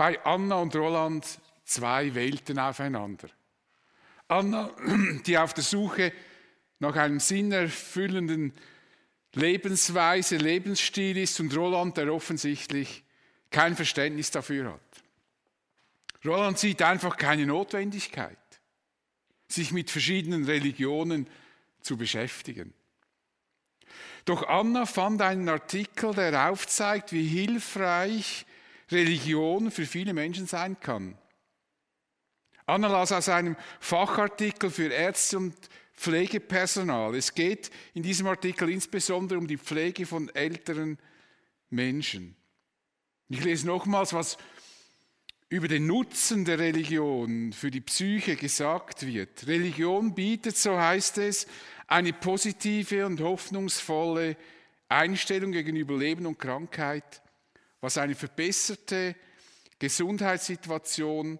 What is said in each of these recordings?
bei Anna und Roland zwei Welten aufeinander. Anna, die auf der Suche nach einem sinnerfüllenden Lebensweise, Lebensstil ist und Roland, der offensichtlich kein Verständnis dafür hat. Roland sieht einfach keine Notwendigkeit, sich mit verschiedenen Religionen zu beschäftigen. Doch Anna fand einen Artikel, der aufzeigt, wie hilfreich Religion für viele Menschen sein kann. Anna las aus einem Fachartikel für Ärzte und Pflegepersonal. Es geht in diesem Artikel insbesondere um die Pflege von älteren Menschen. Ich lese nochmals, was über den Nutzen der Religion für die Psyche gesagt wird. Religion bietet, so heißt es, eine positive und hoffnungsvolle Einstellung gegenüber Leben und Krankheit, was eine verbesserte Gesundheitssituation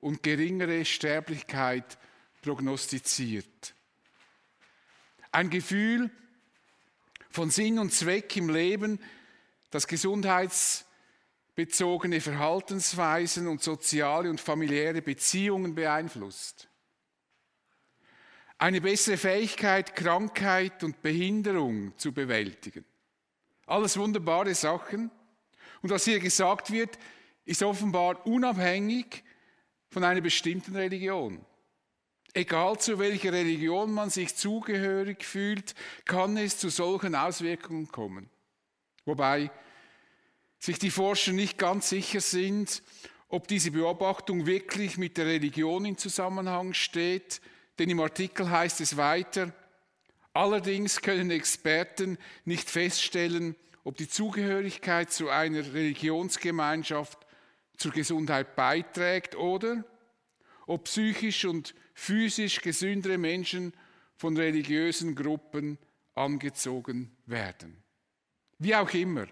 und geringere Sterblichkeit prognostiziert. Ein Gefühl von Sinn und Zweck im Leben, das gesundheitsbezogene Verhaltensweisen und soziale und familiäre Beziehungen beeinflusst. Eine bessere Fähigkeit, Krankheit und Behinderung zu bewältigen. Alles wunderbare Sachen. Und was hier gesagt wird, ist offenbar unabhängig von einer bestimmten Religion. Egal zu welcher Religion man sich zugehörig fühlt, kann es zu solchen Auswirkungen kommen. Wobei sich die Forscher nicht ganz sicher sind, ob diese Beobachtung wirklich mit der Religion in Zusammenhang steht, denn im Artikel heißt es weiter, allerdings können Experten nicht feststellen, ob die Zugehörigkeit zu einer Religionsgemeinschaft zur Gesundheit beiträgt oder ob psychisch und physisch gesündere Menschen von religiösen Gruppen angezogen werden. Wie auch immer.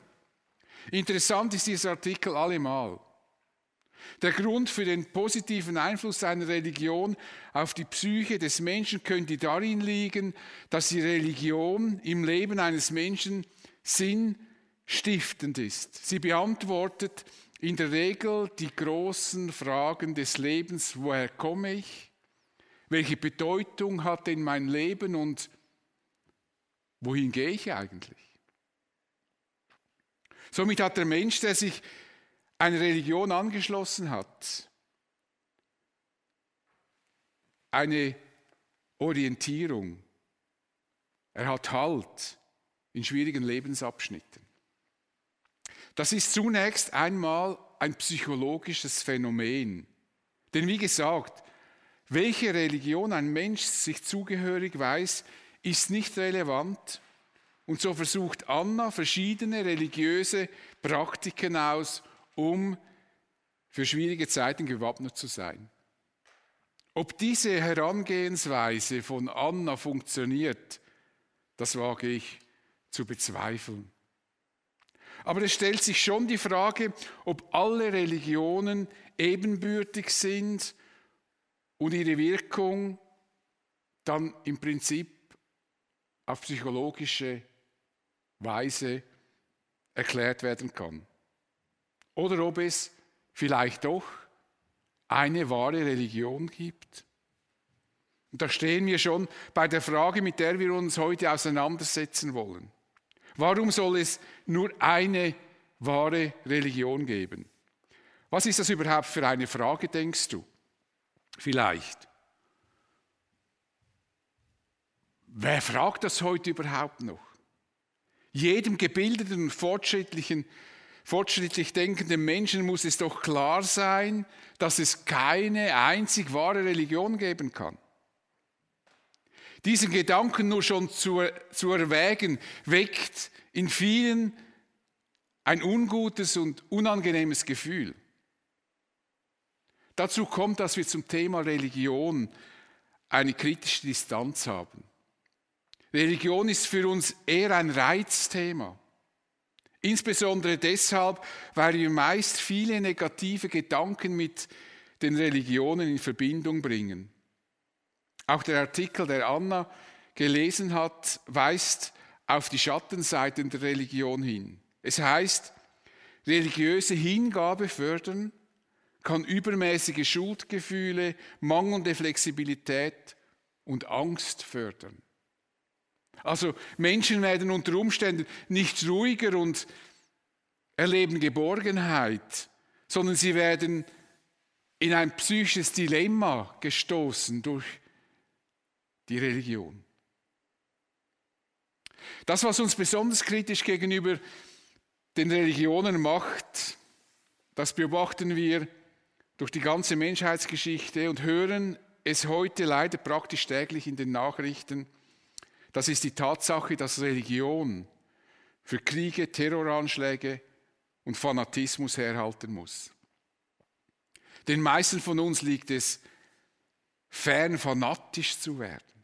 Interessant ist dieser Artikel allemal. Der Grund für den positiven Einfluss einer Religion auf die Psyche des Menschen könnte darin liegen, dass die Religion im Leben eines Menschen sinnstiftend ist. Sie beantwortet in der Regel die großen Fragen des Lebens, woher komme ich, welche Bedeutung hat denn mein Leben und wohin gehe ich eigentlich? Somit hat der Mensch, der sich einer Religion angeschlossen hat, eine Orientierung. Er hat Halt in schwierigen Lebensabschnitten. Das ist zunächst einmal ein psychologisches Phänomen. Denn wie gesagt, welche Religion ein Mensch sich zugehörig weiß, ist nicht relevant. Und so versucht Anna verschiedene religiöse Praktiken aus, um für schwierige Zeiten gewappnet zu sein. Ob diese Herangehensweise von Anna funktioniert, das wage ich zu bezweifeln. Aber es stellt sich schon die Frage, ob alle Religionen ebenbürtig sind und ihre Wirkung dann im Prinzip auf psychologische Weise erklärt werden kann. Oder ob es vielleicht doch eine wahre Religion gibt. Und da stehen wir schon bei der Frage, mit der wir uns heute auseinandersetzen wollen. Warum soll es nur eine wahre Religion geben? Was ist das überhaupt für eine Frage, denkst du? Vielleicht. Wer fragt das heute überhaupt noch? Jedem gebildeten und fortschrittlichen, fortschrittlich denkenden Menschen muss es doch klar sein, dass es keine einzig wahre Religion geben kann. Diesen Gedanken nur schon zu, zu erwägen, weckt in vielen ein ungutes und unangenehmes Gefühl. Dazu kommt, dass wir zum Thema Religion eine kritische Distanz haben. Religion ist für uns eher ein Reizthema. Insbesondere deshalb, weil wir meist viele negative Gedanken mit den Religionen in Verbindung bringen. Auch der Artikel, der Anna gelesen hat, weist auf die Schattenseiten der Religion hin. Es heißt, religiöse Hingabe fördern, kann übermäßige Schuldgefühle, mangelnde Flexibilität und Angst fördern. Also Menschen werden unter Umständen nicht ruhiger und erleben Geborgenheit, sondern sie werden in ein psychisches Dilemma gestoßen durch die Religion. Das, was uns besonders kritisch gegenüber den Religionen macht, das beobachten wir durch die ganze Menschheitsgeschichte und hören es heute leider praktisch täglich in den Nachrichten. Das ist die Tatsache, dass Religion für Kriege, Terroranschläge und Fanatismus herhalten muss. Den meisten von uns liegt es fern, fanatisch zu werden.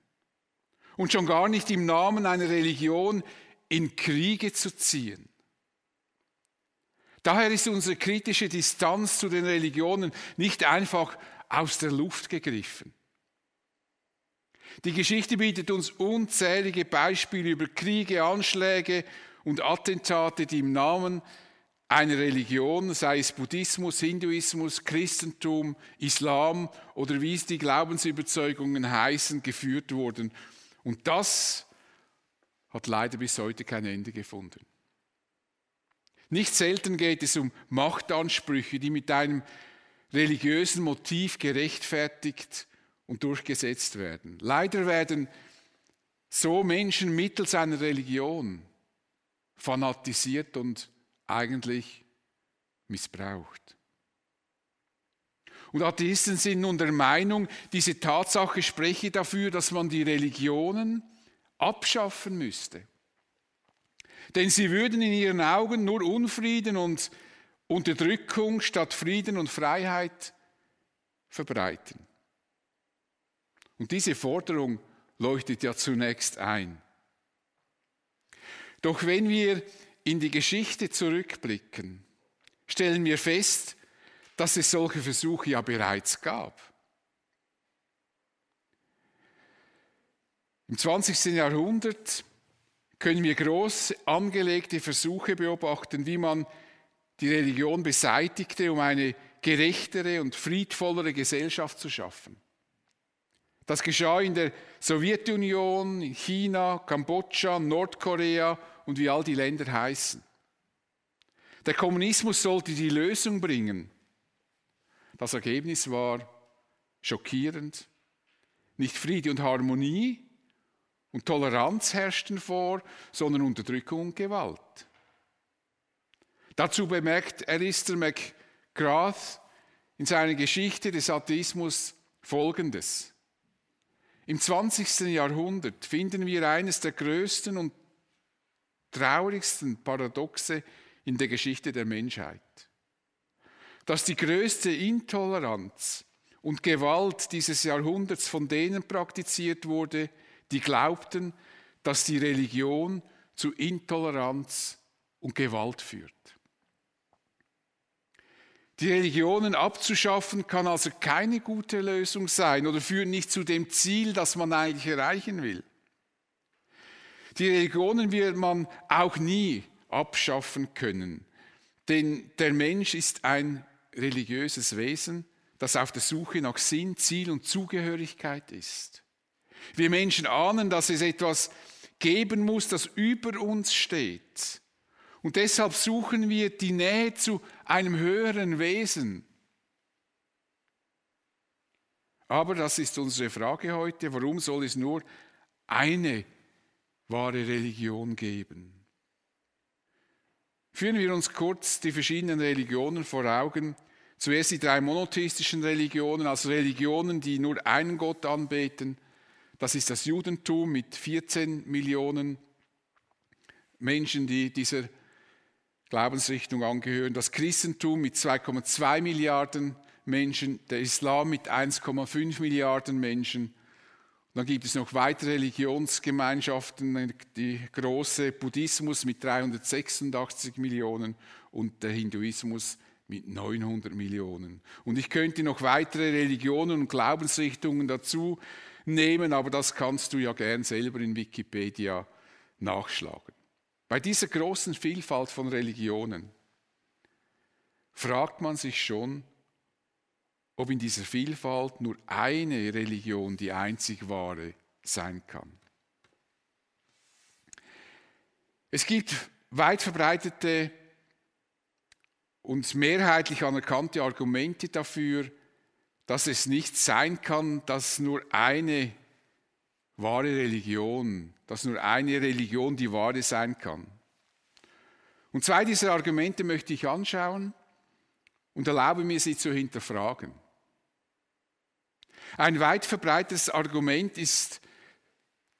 Und schon gar nicht im Namen einer Religion in Kriege zu ziehen. Daher ist unsere kritische Distanz zu den Religionen nicht einfach aus der Luft gegriffen. Die Geschichte bietet uns unzählige Beispiele über Kriege, Anschläge und Attentate, die im Namen einer Religion, sei es Buddhismus, Hinduismus, Christentum, Islam oder wie es die Glaubensüberzeugungen heißen, geführt wurden. Und das hat leider bis heute kein Ende gefunden. Nicht selten geht es um Machtansprüche, die mit einem religiösen Motiv gerechtfertigt und durchgesetzt werden. Leider werden so Menschen mittels einer Religion fanatisiert und eigentlich missbraucht. Und Atheisten sind nun der Meinung, diese Tatsache spreche dafür, dass man die Religionen abschaffen müsste. Denn sie würden in ihren Augen nur Unfrieden und Unterdrückung statt Frieden und Freiheit verbreiten. Und diese Forderung leuchtet ja zunächst ein. Doch wenn wir in die Geschichte zurückblicken, stellen wir fest, dass es solche Versuche ja bereits gab. Im 20. Jahrhundert können wir groß angelegte Versuche beobachten, wie man die Religion beseitigte, um eine gerechtere und friedvollere Gesellschaft zu schaffen. Das geschah in der Sowjetunion, in China, Kambodscha, Nordkorea und wie all die Länder heißen. Der Kommunismus sollte die Lösung bringen. Das Ergebnis war schockierend. Nicht Friede und Harmonie und Toleranz herrschten vor, sondern Unterdrückung und Gewalt. Dazu bemerkt Alistair McGrath in seiner Geschichte des Atheismus Folgendes. Im 20. Jahrhundert finden wir eines der größten und traurigsten Paradoxe in der Geschichte der Menschheit. Dass die größte Intoleranz und Gewalt dieses Jahrhunderts von denen praktiziert wurde, die glaubten, dass die Religion zu Intoleranz und Gewalt führt. Die Religionen abzuschaffen kann also keine gute Lösung sein oder führt nicht zu dem Ziel, das man eigentlich erreichen will. Die Religionen wird man auch nie abschaffen können, denn der Mensch ist ein religiöses Wesen, das auf der Suche nach Sinn, Ziel und Zugehörigkeit ist. Wir Menschen ahnen, dass es etwas geben muss, das über uns steht. Und deshalb suchen wir die Nähe zu einem höheren Wesen. Aber das ist unsere Frage heute, warum soll es nur eine wahre Religion geben? Führen wir uns kurz die verschiedenen Religionen vor Augen. Zuerst die drei monotheistischen Religionen, also Religionen, die nur einen Gott anbeten. Das ist das Judentum mit 14 Millionen Menschen, die dieser Glaubensrichtung angehören. Das Christentum mit 2,2 Milliarden Menschen, der Islam mit 1,5 Milliarden Menschen. Dann gibt es noch weitere Religionsgemeinschaften, die große Buddhismus mit 386 Millionen und der Hinduismus mit 900 Millionen. Und ich könnte noch weitere Religionen und Glaubensrichtungen dazu nehmen, aber das kannst du ja gern selber in Wikipedia nachschlagen. Bei dieser großen Vielfalt von Religionen fragt man sich schon, ob in dieser Vielfalt nur eine Religion die einzig wahre sein kann. Es gibt weit verbreitete und mehrheitlich anerkannte Argumente dafür, dass es nicht sein kann, dass nur eine wahre Religion, dass nur eine Religion die wahre sein kann. Und zwei dieser Argumente möchte ich anschauen und erlaube mir, sie zu hinterfragen. Ein weit verbreitetes Argument ist,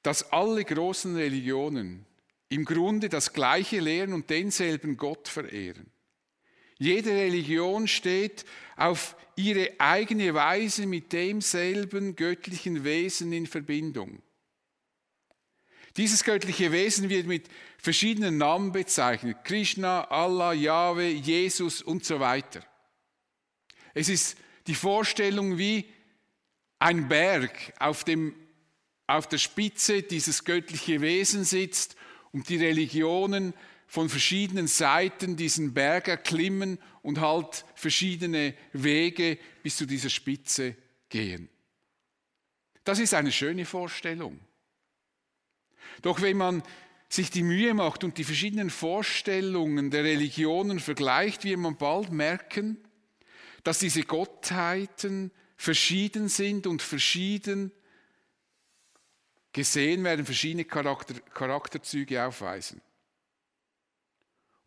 dass alle großen Religionen im Grunde das gleiche lehren und denselben Gott verehren. Jede Religion steht auf ihre eigene Weise mit demselben göttlichen Wesen in Verbindung. Dieses göttliche Wesen wird mit verschiedenen Namen bezeichnet. Krishna, Allah, Yahweh, Jesus und so weiter. Es ist die Vorstellung, wie ein Berg auf, dem, auf der Spitze dieses göttliche Wesen sitzt und die Religionen von verschiedenen Seiten diesen Berg erklimmen und halt verschiedene Wege bis zu dieser Spitze gehen. Das ist eine schöne Vorstellung. Doch wenn man sich die Mühe macht und die verschiedenen Vorstellungen der Religionen vergleicht, wird man bald merken, dass diese Gottheiten verschieden sind und verschieden gesehen werden, verschiedene Charakter, Charakterzüge aufweisen.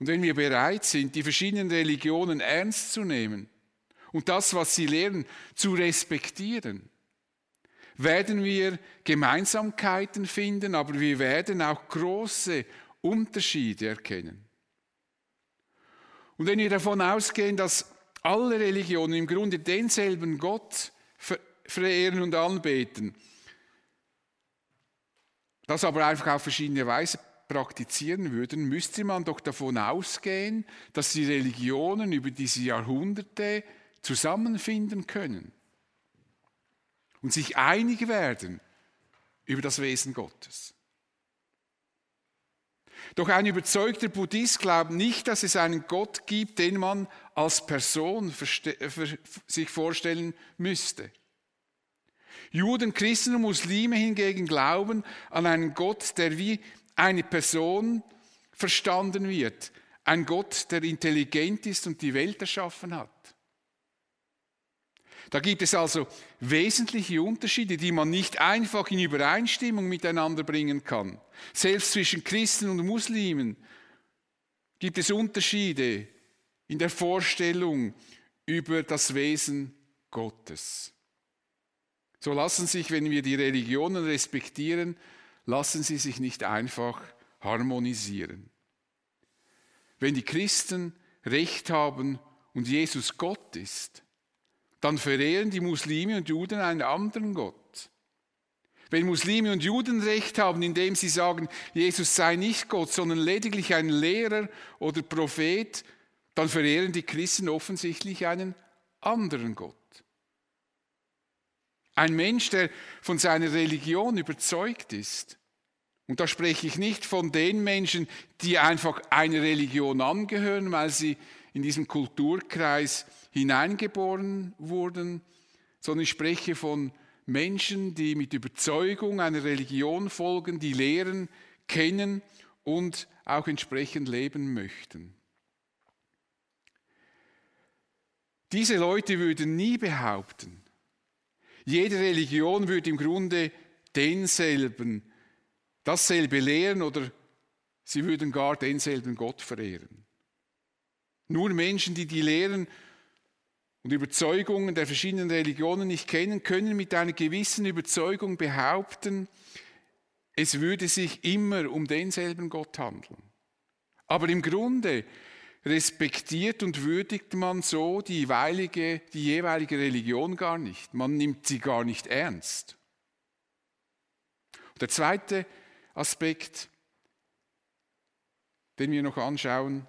Und wenn wir bereit sind, die verschiedenen Religionen ernst zu nehmen und das, was sie lehren, zu respektieren, werden wir Gemeinsamkeiten finden, aber wir werden auch große Unterschiede erkennen. Und wenn wir davon ausgehen, dass alle Religionen im Grunde denselben Gott verehren und anbeten, das aber einfach auf verschiedene Weise praktizieren würden, müsste man doch davon ausgehen, dass die Religionen über diese Jahrhunderte zusammenfinden können und sich einig werden über das Wesen Gottes. Doch ein überzeugter Buddhist glaubt nicht, dass es einen Gott gibt, den man als Person sich vorstellen müsste. Juden, Christen und Muslime hingegen glauben an einen Gott, der wie eine Person verstanden wird. Ein Gott, der intelligent ist und die Welt erschaffen hat. Da gibt es also wesentliche Unterschiede, die man nicht einfach in Übereinstimmung miteinander bringen kann. Selbst zwischen Christen und Muslimen gibt es Unterschiede in der Vorstellung über das Wesen Gottes. So lassen sich, wenn wir die Religionen respektieren, lassen sie sich nicht einfach harmonisieren. Wenn die Christen Recht haben und Jesus Gott ist, dann verehren die Muslime und Juden einen anderen Gott. Wenn Muslime und Juden recht haben, indem sie sagen, Jesus sei nicht Gott, sondern lediglich ein Lehrer oder Prophet, dann verehren die Christen offensichtlich einen anderen Gott. Ein Mensch, der von seiner Religion überzeugt ist, und da spreche ich nicht von den Menschen, die einfach einer Religion angehören, weil sie in diesem Kulturkreis hineingeboren wurden, sondern ich spreche von Menschen, die mit Überzeugung einer Religion folgen, die Lehren kennen und auch entsprechend leben möchten. Diese Leute würden nie behaupten, jede Religion würde im Grunde denselben, dasselbe lehren oder sie würden gar denselben Gott verehren. Nur Menschen, die die Lehren und Überzeugungen der verschiedenen Religionen nicht kennen, können mit einer gewissen Überzeugung behaupten, es würde sich immer um denselben Gott handeln. Aber im Grunde respektiert und würdigt man so die jeweilige, die jeweilige Religion gar nicht. Man nimmt sie gar nicht ernst. Der zweite Aspekt, den wir noch anschauen,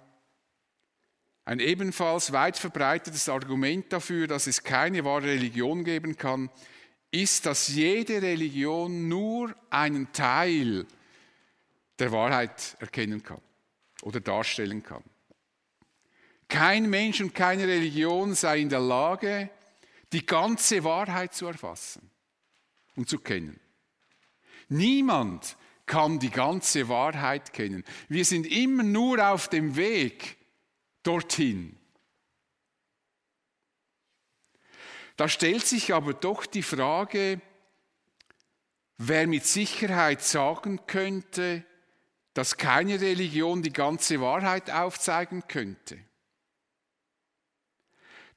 ein ebenfalls weit verbreitetes Argument dafür, dass es keine wahre Religion geben kann, ist, dass jede Religion nur einen Teil der Wahrheit erkennen kann oder darstellen kann. Kein Mensch und keine Religion sei in der Lage, die ganze Wahrheit zu erfassen und zu kennen. Niemand kann die ganze Wahrheit kennen. Wir sind immer nur auf dem Weg dorthin. Da stellt sich aber doch die Frage, wer mit Sicherheit sagen könnte, dass keine Religion die ganze Wahrheit aufzeigen könnte.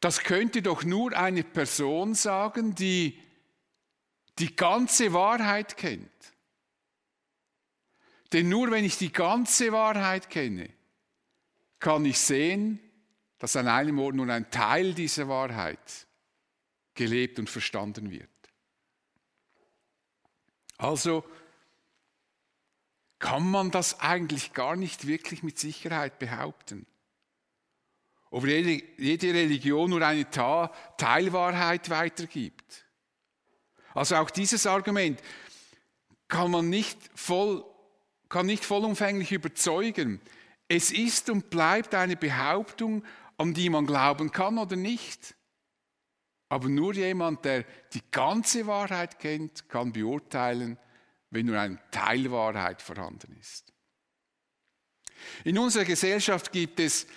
Das könnte doch nur eine Person sagen, die die ganze Wahrheit kennt. Denn nur wenn ich die ganze Wahrheit kenne, kann ich sehen, dass an einem Ort nur ein Teil dieser Wahrheit gelebt und verstanden wird. Also kann man das eigentlich gar nicht wirklich mit Sicherheit behaupten. Ob jede Religion nur eine Teilwahrheit weitergibt. Also auch dieses Argument kann man nicht, voll, kann nicht vollumfänglich überzeugen. Es ist und bleibt eine Behauptung, an die man glauben kann oder nicht. Aber nur jemand, der die ganze Wahrheit kennt, kann beurteilen, wenn nur eine Teilwahrheit vorhanden ist. In unserer Gesellschaft gibt es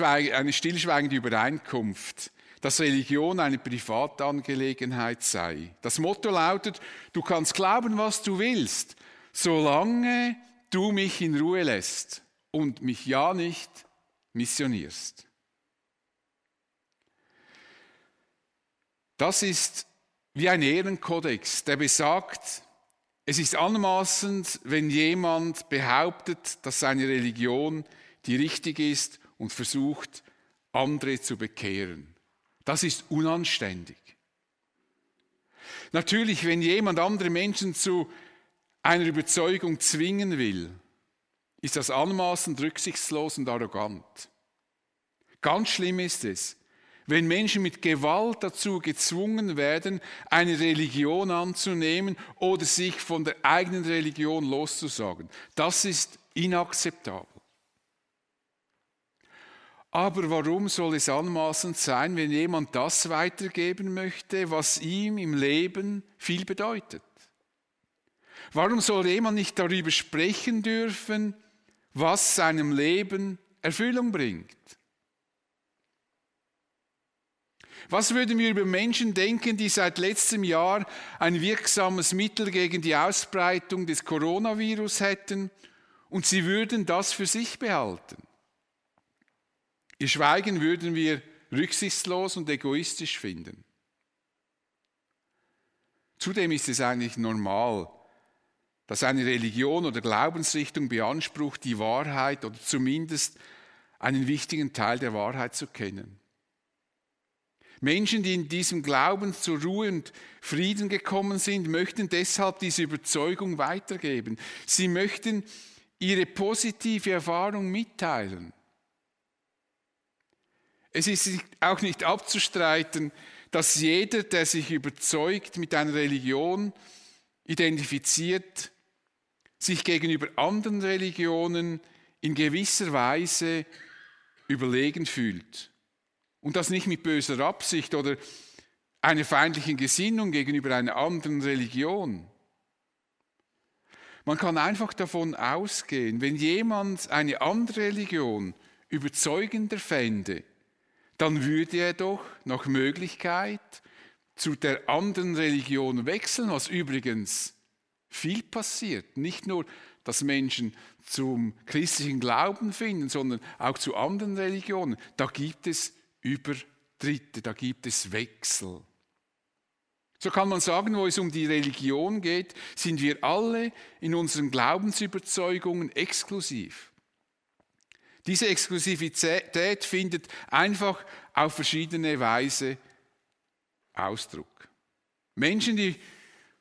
eine stillschweigende Übereinkunft, dass Religion eine Privatangelegenheit sei. Das Motto lautet, du kannst glauben, was du willst, solange du mich in Ruhe lässt und mich ja nicht missionierst. Das ist wie ein Ehrenkodex, der besagt, es ist anmaßend, wenn jemand behauptet, dass seine Religion die richtig ist und versucht, andere zu bekehren. Das ist unanständig. Natürlich, wenn jemand andere Menschen zu einer Überzeugung zwingen will, ist das anmaßend, rücksichtslos und arrogant. Ganz schlimm ist es, wenn Menschen mit Gewalt dazu gezwungen werden, eine Religion anzunehmen oder sich von der eigenen Religion loszusagen. Das ist inakzeptabel. Aber warum soll es anmaßend sein, wenn jemand das weitergeben möchte, was ihm im Leben viel bedeutet? Warum soll jemand nicht darüber sprechen dürfen, was seinem Leben Erfüllung bringt? Was würden wir über Menschen denken, die seit letztem Jahr ein wirksames Mittel gegen die Ausbreitung des Coronavirus hätten und sie würden das für sich behalten? Ihr Schweigen würden wir rücksichtslos und egoistisch finden. Zudem ist es eigentlich normal, dass eine Religion oder Glaubensrichtung beansprucht, die Wahrheit oder zumindest einen wichtigen Teil der Wahrheit zu kennen. Menschen, die in diesem Glauben zur Ruhe und Frieden gekommen sind, möchten deshalb diese Überzeugung weitergeben. Sie möchten ihre positive Erfahrung mitteilen. Es ist auch nicht abzustreiten, dass jeder, der sich überzeugt mit einer Religion identifiziert, sich gegenüber anderen Religionen in gewisser Weise überlegen fühlt. Und das nicht mit böser Absicht oder einer feindlichen Gesinnung gegenüber einer anderen Religion. Man kann einfach davon ausgehen, wenn jemand eine andere Religion überzeugender fände, dann würde er doch nach Möglichkeit zu der anderen Religion wechseln, was übrigens viel passiert. Nicht nur, dass Menschen zum christlichen Glauben finden, sondern auch zu anderen Religionen. Da gibt es Übertritte, da gibt es Wechsel. So kann man sagen, wo es um die Religion geht, sind wir alle in unseren Glaubensüberzeugungen exklusiv. Diese Exklusivität findet einfach auf verschiedene Weise Ausdruck. Menschen, die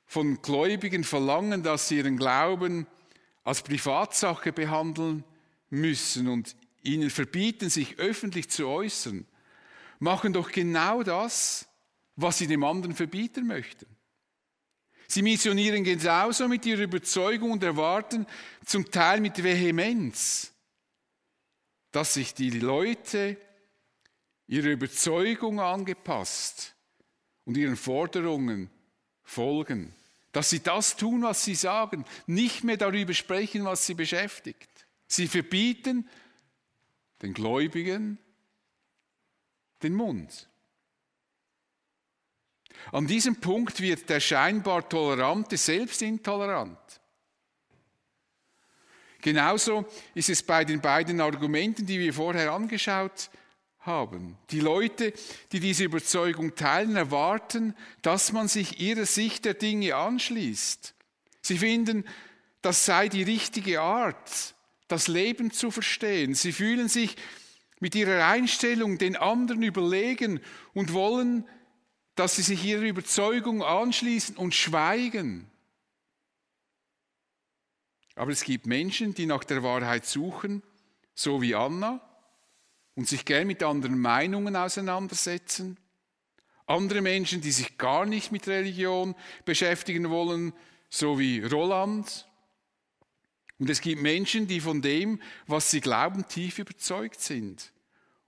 von Gläubigen verlangen, dass sie ihren Glauben als Privatsache behandeln müssen und ihnen verbieten, sich öffentlich zu äußern, machen doch genau das, was sie dem anderen verbieten möchten. Sie missionieren genauso mit ihrer Überzeugung und erwarten zum Teil mit Vehemenz, dass sich die Leute ihrer Überzeugung angepasst und ihren Forderungen folgen. Dass sie das tun, was sie sagen, nicht mehr darüber sprechen, was sie beschäftigt. Sie verbieten den Gläubigen den Mund. An diesem Punkt wird der scheinbar Tolerante selbst intolerant. Genauso ist es bei den beiden Argumenten, die wir vorher angeschaut haben. Die Leute, die diese Überzeugung teilen, erwarten, dass man sich ihrer Sicht der Dinge anschließt. Sie finden, das sei die richtige Art, das Leben zu verstehen. Sie fühlen sich mit ihrer Einstellung den anderen überlegen und wollen, dass sie sich ihrer Überzeugung anschließen und schweigen. Aber es gibt Menschen, die nach der Wahrheit suchen, so wie Anna, und sich gern mit anderen Meinungen auseinandersetzen. Andere Menschen, die sich gar nicht mit Religion beschäftigen wollen, so wie Roland. Und es gibt Menschen, die von dem, was sie glauben, tief überzeugt sind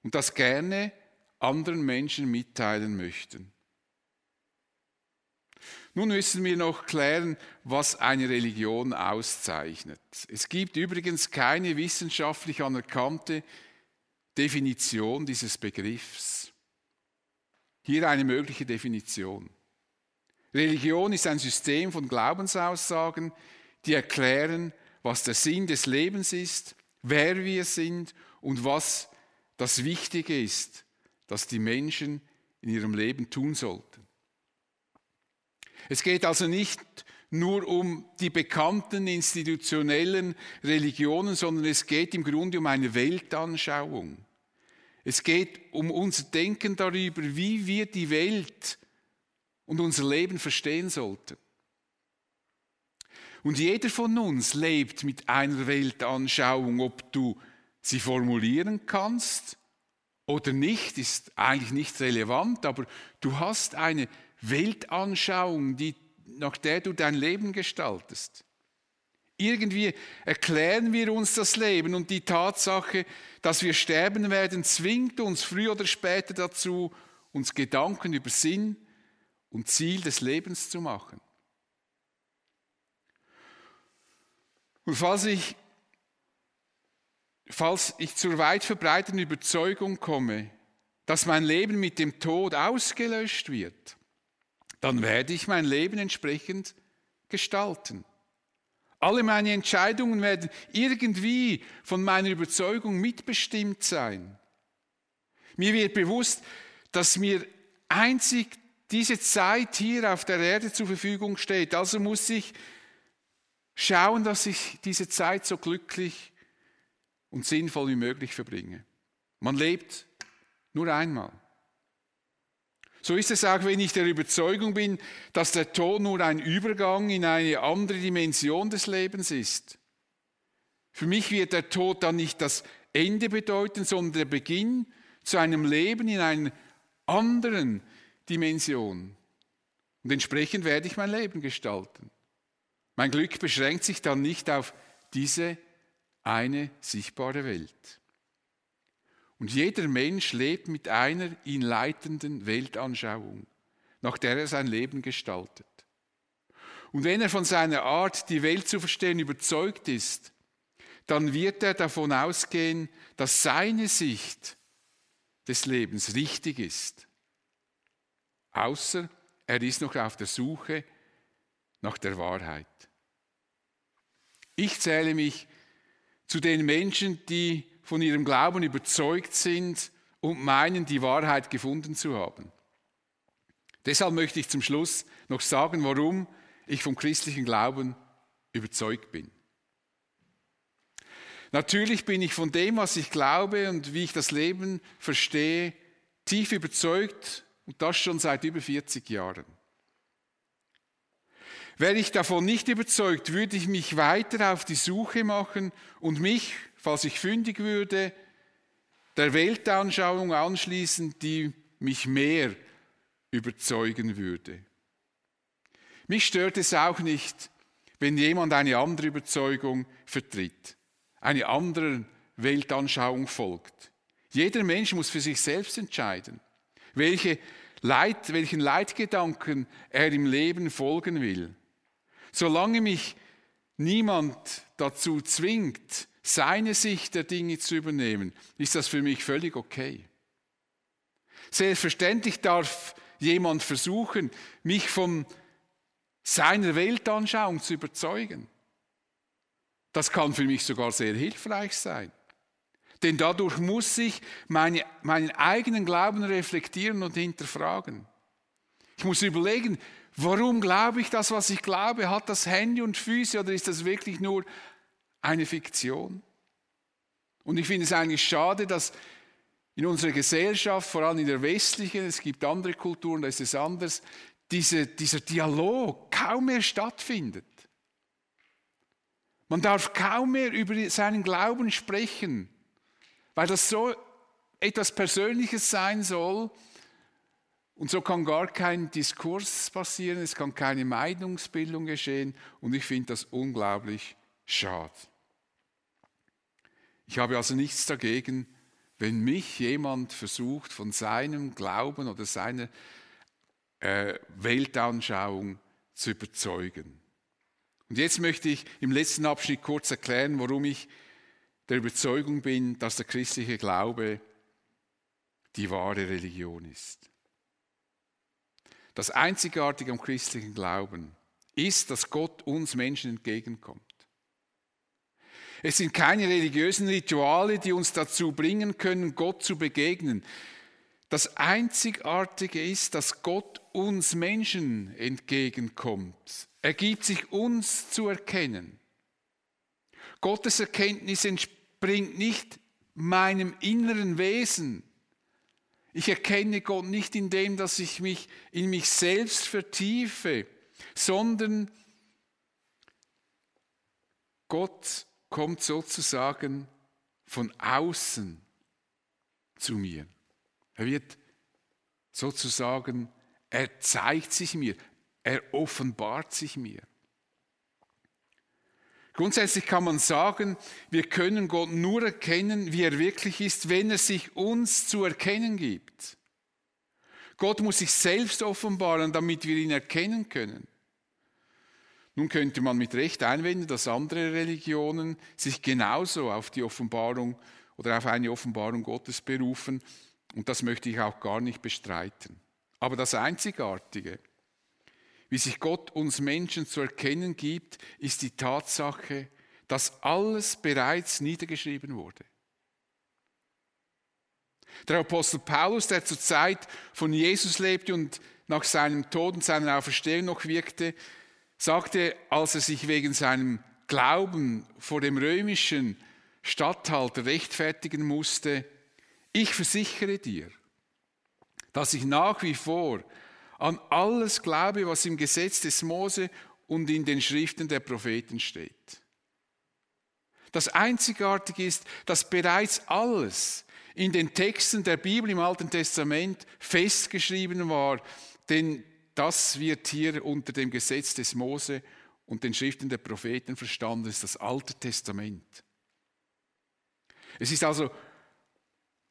und das gerne anderen Menschen mitteilen möchten. Nun müssen wir noch klären, was eine Religion auszeichnet. Es gibt übrigens keine wissenschaftlich anerkannte Definition dieses Begriffs. Hier eine mögliche Definition. Religion ist ein System von Glaubensaussagen, die erklären, was der Sinn des Lebens ist, wer wir sind und was das Wichtige ist, das die Menschen in ihrem Leben tun sollten. Es geht also nicht nur um die bekannten institutionellen Religionen, sondern es geht im Grunde um eine Weltanschauung. Es geht um unser Denken darüber, wie wir die Welt und unser Leben verstehen sollten. Und jeder von uns lebt mit einer Weltanschauung, ob du sie formulieren kannst oder nicht, ist eigentlich nicht relevant, aber du hast eine Weltanschauung, die nach der du dein Leben gestaltest. Irgendwie erklären wir uns das Leben und die Tatsache, dass wir sterben werden, zwingt uns früher oder später dazu, uns Gedanken über Sinn und Ziel des Lebens zu machen. Und falls ich, falls ich zur weit verbreiteten Überzeugung komme, dass mein Leben mit dem Tod ausgelöscht wird, dann werde ich mein Leben entsprechend gestalten. Alle meine Entscheidungen werden irgendwie von meiner Überzeugung mitbestimmt sein. Mir wird bewusst, dass mir einzig diese Zeit hier auf der Erde zur Verfügung steht. Also muss ich schauen, dass ich diese Zeit so glücklich und sinnvoll wie möglich verbringe. Man lebt nur einmal. So ist es auch, wenn ich der Überzeugung bin, dass der Tod nur ein Übergang in eine andere Dimension des Lebens ist. Für mich wird der Tod dann nicht das Ende bedeuten, sondern der Beginn zu einem Leben in einer anderen Dimension. Und entsprechend werde ich mein Leben gestalten. Mein Glück beschränkt sich dann nicht auf diese eine sichtbare Welt. Und jeder Mensch lebt mit einer ihn leitenden Weltanschauung, nach der er sein Leben gestaltet. Und wenn er von seiner Art, die Welt zu verstehen, überzeugt ist, dann wird er davon ausgehen, dass seine Sicht des Lebens richtig ist. Außer er ist noch auf der Suche nach der Wahrheit. Ich zähle mich zu den Menschen, die von ihrem Glauben überzeugt sind und meinen, die Wahrheit gefunden zu haben. Deshalb möchte ich zum Schluss noch sagen, warum ich vom christlichen Glauben überzeugt bin. Natürlich bin ich von dem, was ich glaube und wie ich das Leben verstehe, tief überzeugt und das schon seit über 40 Jahren. Wäre ich davon nicht überzeugt, würde ich mich weiter auf die Suche machen und mich falls ich fündig würde, der Weltanschauung anschließen, die mich mehr überzeugen würde. Mich stört es auch nicht, wenn jemand eine andere Überzeugung vertritt, eine andere Weltanschauung folgt. Jeder Mensch muss für sich selbst entscheiden, welche Leit, welchen Leitgedanken er im Leben folgen will. Solange mich niemand dazu zwingt, seine Sicht der Dinge zu übernehmen, ist das für mich völlig okay. Selbstverständlich darf jemand versuchen, mich von seiner Weltanschauung zu überzeugen. Das kann für mich sogar sehr hilfreich sein. Denn dadurch muss ich meine, meinen eigenen Glauben reflektieren und hinterfragen. Ich muss überlegen, warum glaube ich das, was ich glaube? Hat das Hände und Füße oder ist das wirklich nur eine Fiktion? Und ich finde es eigentlich schade, dass in unserer Gesellschaft, vor allem in der westlichen, es gibt andere Kulturen, da ist es anders, diese, dieser Dialog kaum mehr stattfindet. Man darf kaum mehr über seinen Glauben sprechen, weil das so etwas Persönliches sein soll. Und so kann gar kein Diskurs passieren, es kann keine Meinungsbildung geschehen. Und ich finde das unglaublich schade. Ich habe also nichts dagegen, wenn mich jemand versucht, von seinem Glauben oder seiner äh, Weltanschauung zu überzeugen. Und jetzt möchte ich im letzten Abschnitt kurz erklären, warum ich der Überzeugung bin, dass der christliche Glaube die wahre Religion ist. Das Einzigartige am christlichen Glauben ist, dass Gott uns Menschen entgegenkommt. Es sind keine religiösen Rituale, die uns dazu bringen können, Gott zu begegnen. Das Einzigartige ist, dass Gott uns Menschen entgegenkommt. Er gibt sich uns zu erkennen. Gottes Erkenntnis entspringt nicht meinem inneren Wesen. Ich erkenne Gott nicht in dem, dass ich mich in mich selbst vertiefe, sondern Gott kommt sozusagen von außen zu mir. Er wird sozusagen, er zeigt sich mir, er offenbart sich mir. Grundsätzlich kann man sagen, wir können Gott nur erkennen, wie er wirklich ist, wenn er sich uns zu erkennen gibt. Gott muss sich selbst offenbaren, damit wir ihn erkennen können. Nun könnte man mit Recht einwenden, dass andere Religionen sich genauso auf die Offenbarung oder auf eine Offenbarung Gottes berufen. Und das möchte ich auch gar nicht bestreiten. Aber das Einzigartige, wie sich Gott uns Menschen zu erkennen gibt, ist die Tatsache, dass alles bereits niedergeschrieben wurde. Der Apostel Paulus, der zur Zeit von Jesus lebte und nach seinem Tod und seiner Auferstehung noch wirkte, sagte, als er sich wegen seinem Glauben vor dem römischen Statthalter rechtfertigen musste, ich versichere dir, dass ich nach wie vor an alles glaube, was im Gesetz des Mose und in den Schriften der Propheten steht. Das Einzigartige ist, dass bereits alles in den Texten der Bibel im Alten Testament festgeschrieben war, denn das wird hier unter dem Gesetz des Mose und den Schriften der Propheten verstanden, ist das Alte Testament. Es ist also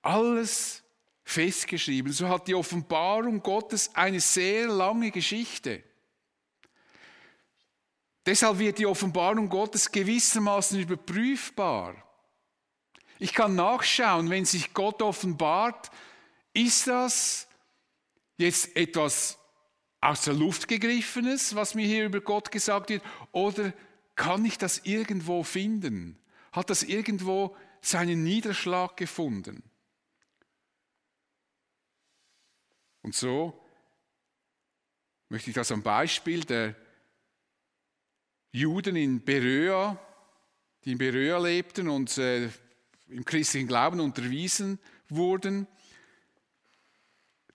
alles festgeschrieben. So hat die Offenbarung Gottes eine sehr lange Geschichte. Deshalb wird die Offenbarung Gottes gewissermaßen überprüfbar. Ich kann nachschauen, wenn sich Gott offenbart, ist das jetzt etwas aus der Luft gegriffenes, was mir hier über Gott gesagt wird, oder kann ich das irgendwo finden? Hat das irgendwo seinen Niederschlag gefunden? Und so möchte ich das am Beispiel der Juden in Beröa, die in Beröa lebten und äh, im christlichen Glauben unterwiesen wurden,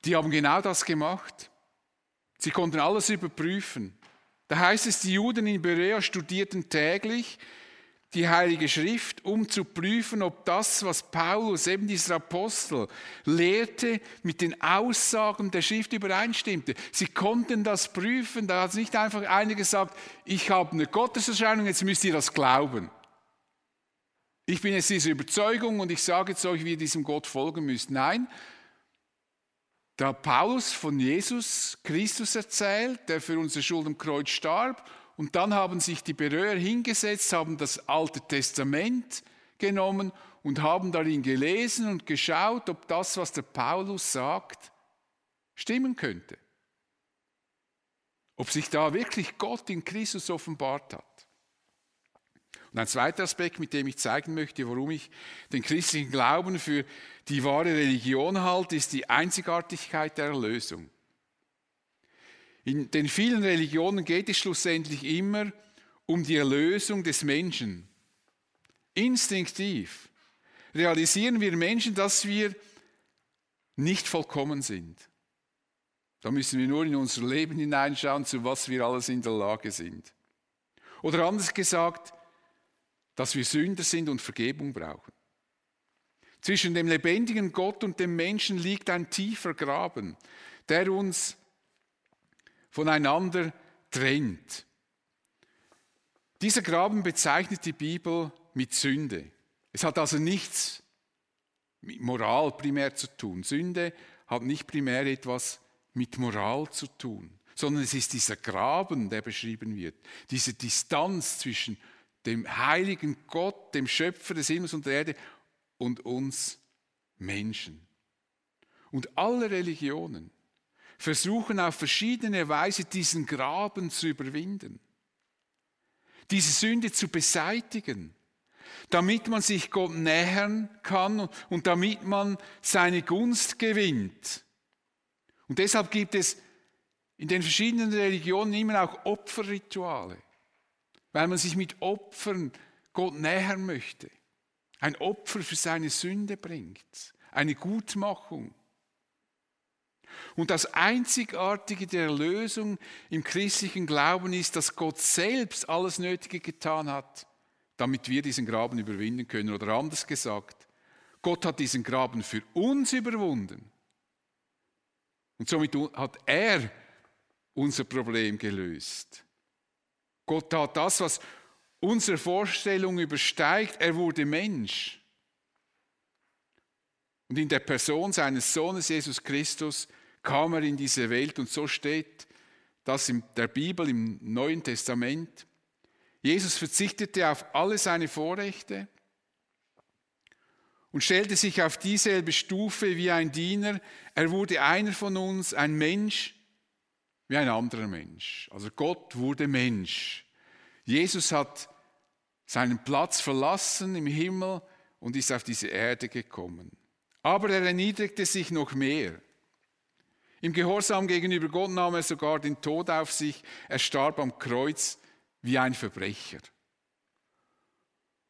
die haben genau das gemacht. Sie konnten alles überprüfen. Da heißt es, die Juden in Berea studierten täglich die Heilige Schrift, um zu prüfen, ob das, was Paulus, eben dieser Apostel, lehrte, mit den Aussagen der Schrift übereinstimmte. Sie konnten das prüfen. Da hat nicht einfach einer gesagt, ich habe eine Gotteserscheinung, jetzt müsst ihr das glauben. ich bin jetzt dieser Überzeugung und ich sage jetzt euch, wie ihr diesem Gott folgen müsst. Nein, da Paulus von Jesus Christus erzählt, der für unsere Schuld am Kreuz starb, und dann haben sich die Beröer hingesetzt, haben das Alte Testament genommen und haben darin gelesen und geschaut, ob das, was der Paulus sagt, stimmen könnte. Ob sich da wirklich Gott in Christus offenbart hat. Und ein zweiter Aspekt, mit dem ich zeigen möchte, warum ich den christlichen Glauben für die wahre Religion halte, ist die Einzigartigkeit der Erlösung. In den vielen Religionen geht es schlussendlich immer um die Erlösung des Menschen. Instinktiv realisieren wir Menschen, dass wir nicht vollkommen sind. Da müssen wir nur in unser Leben hineinschauen, zu was wir alles in der Lage sind. Oder anders gesagt, dass wir Sünder sind und Vergebung brauchen. Zwischen dem lebendigen Gott und dem Menschen liegt ein tiefer Graben, der uns voneinander trennt. Dieser Graben bezeichnet die Bibel mit Sünde. Es hat also nichts mit Moral primär zu tun. Sünde hat nicht primär etwas mit Moral zu tun, sondern es ist dieser Graben, der beschrieben wird, diese Distanz zwischen dem heiligen Gott, dem Schöpfer des Himmels und der Erde und uns Menschen. Und alle Religionen versuchen auf verschiedene Weise diesen Graben zu überwinden, diese Sünde zu beseitigen, damit man sich Gott nähern kann und damit man seine Gunst gewinnt. Und deshalb gibt es in den verschiedenen Religionen immer auch Opferrituale weil man sich mit Opfern Gott nähern möchte. Ein Opfer für seine Sünde bringt, eine Gutmachung. Und das Einzigartige der Erlösung im christlichen Glauben ist, dass Gott selbst alles Nötige getan hat, damit wir diesen Graben überwinden können. Oder anders gesagt, Gott hat diesen Graben für uns überwunden. Und somit hat er unser Problem gelöst. Gott tat das, was unsere Vorstellung übersteigt. Er wurde Mensch. Und in der Person seines Sohnes Jesus Christus kam er in diese Welt und so steht das in der Bibel im Neuen Testament. Jesus verzichtete auf alle seine Vorrechte und stellte sich auf dieselbe Stufe wie ein Diener. Er wurde einer von uns, ein Mensch, wie ein anderer Mensch. Also Gott wurde Mensch. Jesus hat seinen Platz verlassen im Himmel und ist auf diese Erde gekommen. Aber er erniedrigte sich noch mehr. Im Gehorsam gegenüber Gott nahm er sogar den Tod auf sich. Er starb am Kreuz wie ein Verbrecher.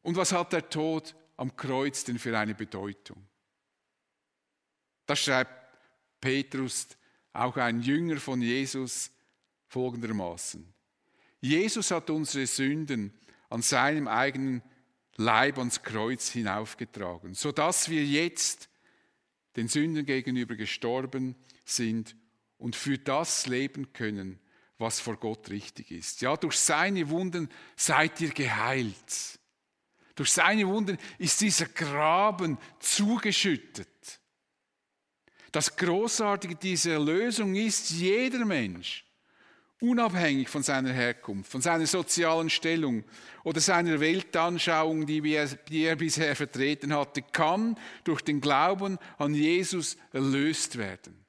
Und was hat der Tod am Kreuz denn für eine Bedeutung? Das schreibt Petrus, auch ein Jünger von Jesus, folgendermaßen. Jesus hat unsere Sünden an seinem eigenen Leib ans Kreuz hinaufgetragen, sodass wir jetzt den Sünden gegenüber gestorben sind und für das leben können, was vor Gott richtig ist. Ja, durch seine Wunden seid ihr geheilt. Durch seine Wunden ist dieser Graben zugeschüttet. Das Großartige dieser Erlösung ist, jeder Mensch, unabhängig von seiner Herkunft, von seiner sozialen Stellung oder seiner Weltanschauung, die er, die er bisher vertreten hatte, kann durch den Glauben an Jesus erlöst werden,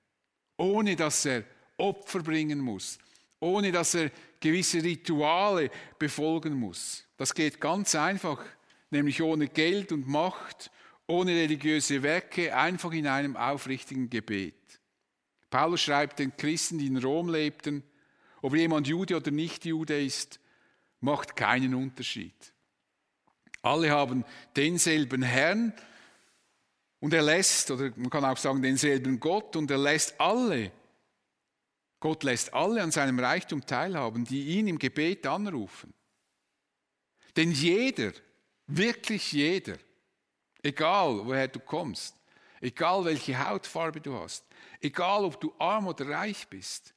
ohne dass er Opfer bringen muss, ohne dass er gewisse Rituale befolgen muss. Das geht ganz einfach, nämlich ohne Geld und Macht, ohne religiöse Werke, einfach in einem aufrichtigen Gebet. Paulus schreibt den Christen, die in Rom lebten, ob jemand Jude oder nicht Jude ist, macht keinen Unterschied. Alle haben denselben Herrn und er lässt, oder man kann auch sagen, denselben Gott und er lässt alle, Gott lässt alle an seinem Reichtum teilhaben, die ihn im Gebet anrufen. Denn jeder, wirklich jeder, egal woher du kommst, egal welche Hautfarbe du hast, egal ob du arm oder reich bist,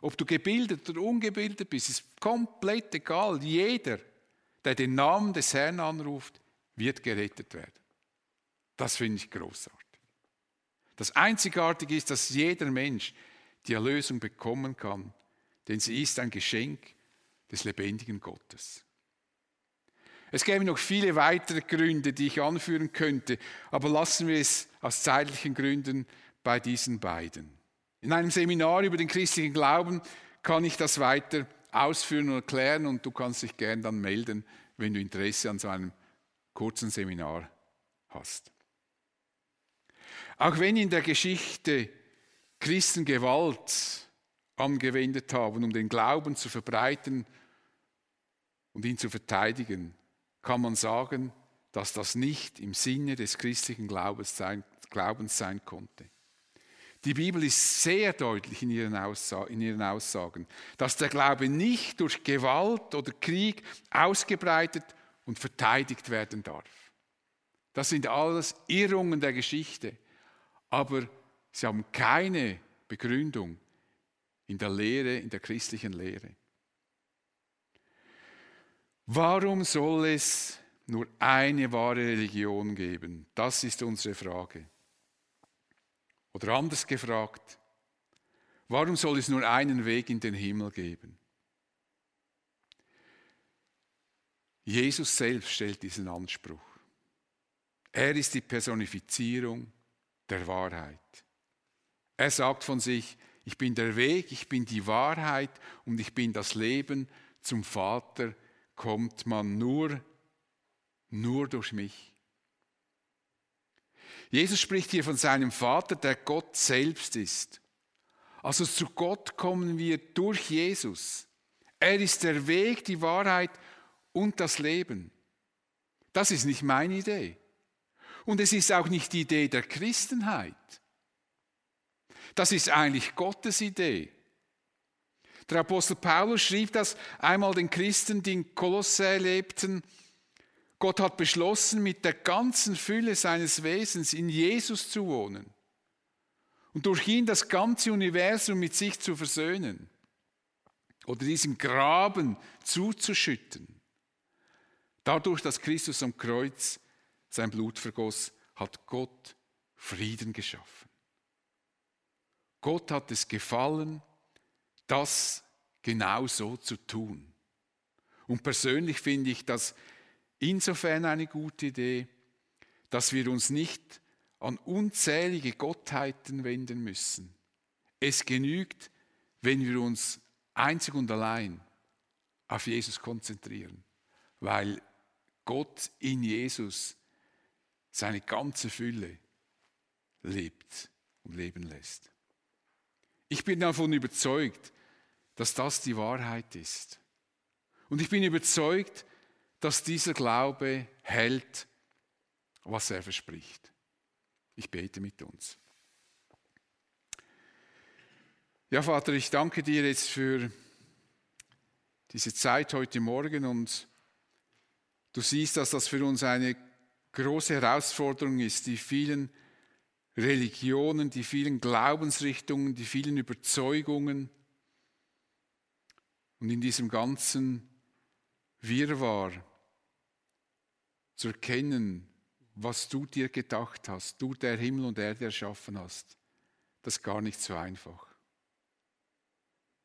ob du gebildet oder ungebildet bist, ist komplett egal. Jeder, der den Namen des Herrn anruft, wird gerettet werden. Das finde ich großartig. Das Einzigartige ist, dass jeder Mensch die Erlösung bekommen kann, denn sie ist ein Geschenk des lebendigen Gottes. Es gäbe noch viele weitere Gründe, die ich anführen könnte, aber lassen wir es aus zeitlichen Gründen bei diesen beiden. In einem Seminar über den christlichen Glauben kann ich das weiter ausführen und erklären und du kannst dich gern dann melden, wenn du Interesse an so einem kurzen Seminar hast. Auch wenn in der Geschichte Christen Gewalt angewendet haben, um den Glauben zu verbreiten und ihn zu verteidigen, kann man sagen, dass das nicht im Sinne des christlichen Glaubens sein, Glaubens sein konnte. Die Bibel ist sehr deutlich in ihren, in ihren, Aussagen, dass der Glaube nicht durch Gewalt oder Krieg ausgebreitet und verteidigt werden darf. Das sind alles Irrungen der Geschichte, aber sie haben keine Begründung in der Lehre, in der christlichen Lehre. Warum soll es nur eine wahre Religion geben? Das ist unsere Frage. Oder anders gefragt, warum soll es nur einen Weg in den Himmel geben? Jesus selbst stellt diesen Anspruch. Er ist die Personifizierung der Wahrheit. Er sagt von sich, ich bin der Weg, ich bin die Wahrheit und ich bin das Leben. Zum Vater kommt man nur, nur durch mich. Jesus spricht hier von seinem Vater, der Gott selbst ist. Also zu Gott kommen wir durch Jesus. Er ist der Weg, die Wahrheit und das Leben. Das ist nicht meine Idee. Und es ist auch nicht die Idee der Christenheit. Das ist eigentlich Gottes Idee. Der Apostel Paulus schrieb das einmal den Christen, die in Kolossä lebten. Gott hat beschlossen, mit der ganzen Fülle seines Wesens in Jesus zu wohnen und durch ihn das ganze Universum mit sich zu versöhnen oder diesen Graben zuzuschütten. Dadurch, dass Christus am Kreuz sein Blut vergoss, hat Gott Frieden geschaffen. Gott hat es gefallen, das genau so zu tun. Und persönlich finde ich das insofern eine gute Idee, dass wir uns nicht an unzählige Gottheiten wenden müssen. Es genügt, wenn wir uns einzig und allein auf Jesus konzentrieren, weil Gott in Jesus seine ganze Fülle lebt und leben lässt. Ich bin davon überzeugt, dass das die Wahrheit ist. Und ich bin überzeugt, dass dieser Glaube hält, was er verspricht. Ich bete mit uns. Ja, Vater, ich danke dir jetzt für diese Zeit heute Morgen und du siehst, dass das für uns eine große Herausforderung ist, die vielen Religionen, die vielen Glaubensrichtungen, die vielen Überzeugungen und in diesem ganzen Wirrwarr zu erkennen, was du dir gedacht hast, du der Himmel und Erde erschaffen hast, das ist gar nicht so einfach.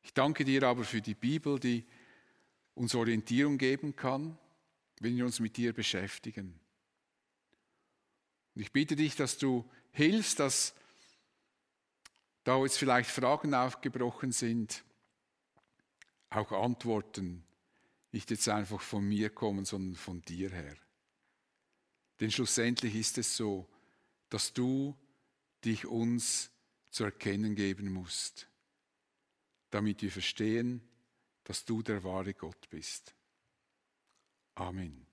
Ich danke dir aber für die Bibel, die uns Orientierung geben kann, wenn wir uns mit dir beschäftigen. Und ich bitte dich, dass du hilfst, dass da jetzt vielleicht Fragen aufgebrochen sind, auch Antworten nicht jetzt einfach von mir kommen, sondern von dir her. Denn schlussendlich ist es so, dass du dich uns zu erkennen geben musst, damit wir verstehen, dass du der wahre Gott bist. Amen.